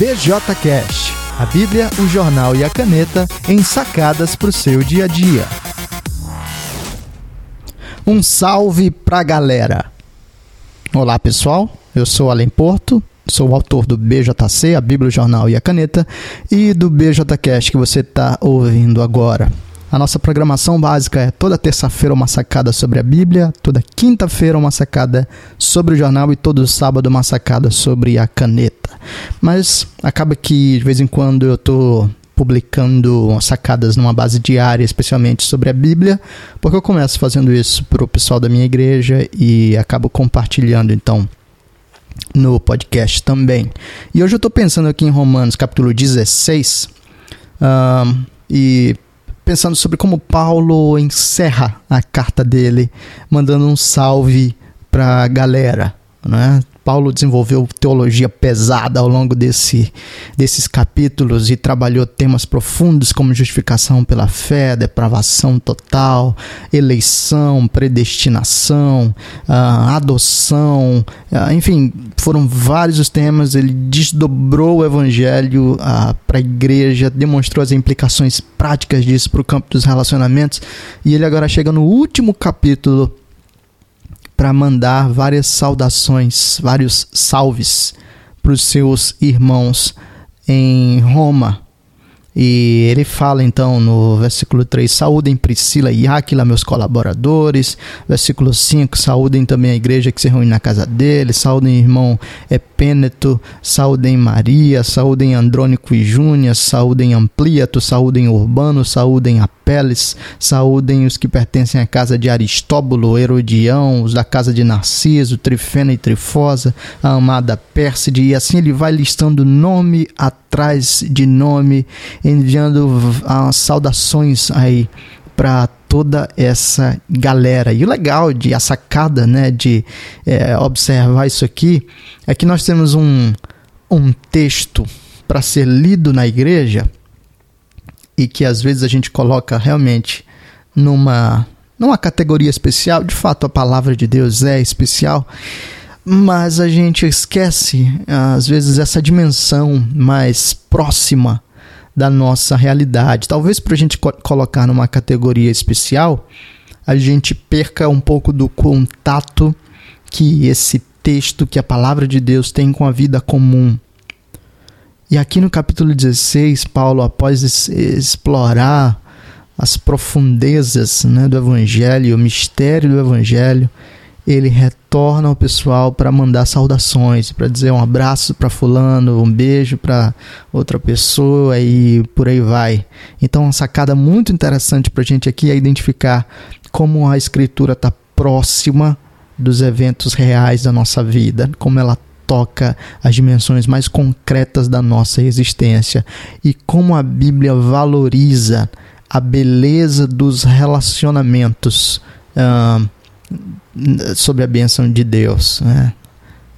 BJCast, a Bíblia, o jornal e a caneta em sacadas para o seu dia a dia. Um salve pra galera! Olá pessoal, eu sou Além Porto, sou o autor do BJC, a Bíblia, o jornal e a caneta, e do BJCast que você está ouvindo agora. A nossa programação básica é toda terça-feira uma sacada sobre a Bíblia, toda quinta-feira uma sacada sobre o jornal e todo sábado uma sacada sobre a caneta. Mas acaba que de vez em quando eu estou publicando sacadas numa base diária, especialmente sobre a Bíblia, porque eu começo fazendo isso para o pessoal da minha igreja e acabo compartilhando então no podcast também. E hoje eu estou pensando aqui em Romanos capítulo 16 um, e pensando sobre como Paulo encerra a carta dele, mandando um salve para a galera. Né? Paulo desenvolveu teologia pesada ao longo desse, desses capítulos e trabalhou temas profundos como justificação pela fé, depravação total, eleição, predestinação, uh, adoção, uh, enfim, foram vários os temas. Ele desdobrou o evangelho uh, para a igreja, demonstrou as implicações práticas disso para o campo dos relacionamentos e ele agora chega no último capítulo para mandar várias saudações, vários salves para os seus irmãos em Roma. E ele fala então no versículo 3: Saúdem Priscila e Áquila, meus colaboradores. Versículo 5: Saúdem também a igreja que se reúne na casa dele. Saúdem irmão Epêneto. Saúdem Maria. Saúdem Andrônico e Júnior. Saúdem Ampliato. Saúdem Urbano. Saúdem Apeles. Saúdem os que pertencem à casa de Aristóbulo, Herodião, os da casa de Narciso, Trifena e Trifosa, a amada Pérside. E assim ele vai listando nome atrás de nome enviando as saudações aí para toda essa galera. E o legal de a sacada, né, de é, observar isso aqui é que nós temos um, um texto para ser lido na igreja e que às vezes a gente coloca realmente numa numa categoria especial. De fato, a palavra de Deus é especial, mas a gente esquece às vezes essa dimensão mais próxima da nossa realidade. Talvez para a gente co colocar numa categoria especial, a gente perca um pouco do contato que esse texto, que a palavra de Deus tem com a vida comum. E aqui no capítulo 16, Paulo, após explorar as profundezas né, do Evangelho, o mistério do Evangelho, ele retorna ao pessoal para mandar saudações, para dizer um abraço para fulano, um beijo para outra pessoa e por aí vai. Então, uma sacada muito interessante para a gente aqui é identificar como a escritura está próxima dos eventos reais da nossa vida, como ela toca as dimensões mais concretas da nossa existência e como a Bíblia valoriza a beleza dos relacionamentos. Uh, sobre a bênção de Deus. Né?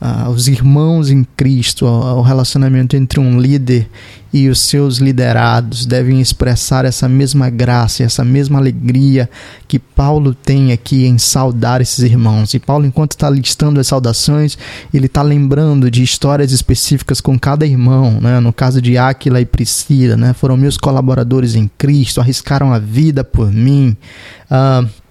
Ah, os irmãos em Cristo, o relacionamento entre um líder e os seus liderados devem expressar essa mesma graça, essa mesma alegria que Paulo tem aqui em saudar esses irmãos. E Paulo, enquanto está listando as saudações, ele está lembrando de histórias específicas com cada irmão. Né? No caso de Áquila e Priscila, né? foram meus colaboradores em Cristo, arriscaram a vida por mim. Uh,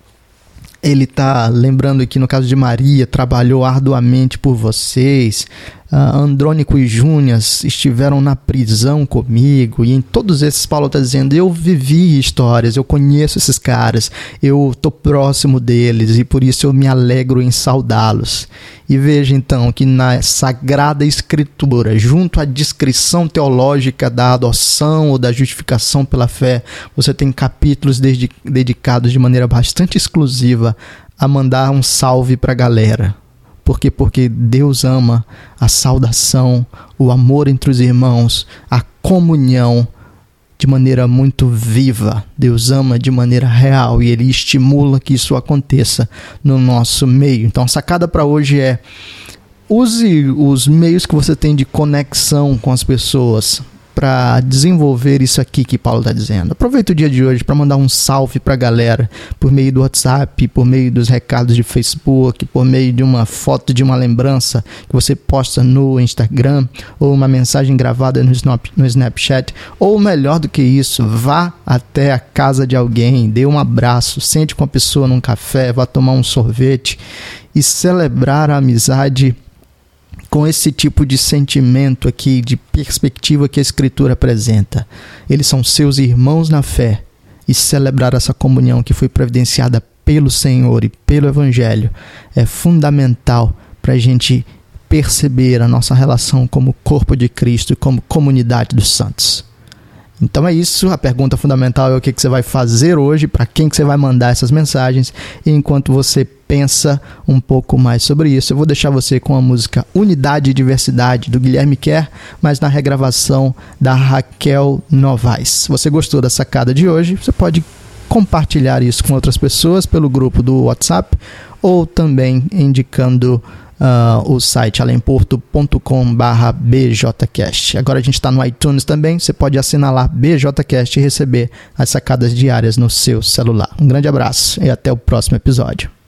ele está lembrando aqui no caso de Maria, trabalhou arduamente por vocês. Uh, Andrônico e Júnias estiveram na prisão comigo. E em todos esses, Paulo está dizendo: Eu vivi histórias, eu conheço esses caras, eu estou próximo deles e por isso eu me alegro em saudá-los. E veja então que na Sagrada Escritura, junto à descrição teológica da adoção ou da justificação pela fé, você tem capítulos dedicados de maneira bastante exclusiva a mandar um salve para a galera. Por quê? Porque Deus ama a saudação, o amor entre os irmãos, a comunhão de maneira muito viva. Deus ama de maneira real e ele estimula que isso aconteça no nosso meio. Então, a sacada para hoje é use os meios que você tem de conexão com as pessoas para desenvolver isso aqui que Paulo está dizendo. Aproveita o dia de hoje para mandar um salve para a galera por meio do WhatsApp, por meio dos recados de Facebook, por meio de uma foto de uma lembrança que você posta no Instagram ou uma mensagem gravada no, no Snapchat. Ou melhor do que isso, vá até a casa de alguém, dê um abraço, sente com a pessoa num café, vá tomar um sorvete e celebrar a amizade com esse tipo de sentimento aqui, de perspectiva que a Escritura apresenta. Eles são seus irmãos na fé e celebrar essa comunhão que foi providenciada pelo Senhor e pelo Evangelho é fundamental para a gente perceber a nossa relação como corpo de Cristo e como comunidade dos santos. Então é isso, a pergunta fundamental é o que, que você vai fazer hoje, para quem que você vai mandar essas mensagens, e enquanto você pensa um pouco mais sobre isso, eu vou deixar você com a música Unidade e Diversidade, do Guilherme Kerr, mas na regravação da Raquel Novaes. Você gostou da sacada de hoje, você pode compartilhar isso com outras pessoas pelo grupo do WhatsApp ou também indicando uh, o site alemporto.com.br bjcast. Agora a gente está no iTunes também, você pode assinar lá bjcast e receber as sacadas diárias no seu celular. Um grande abraço e até o próximo episódio.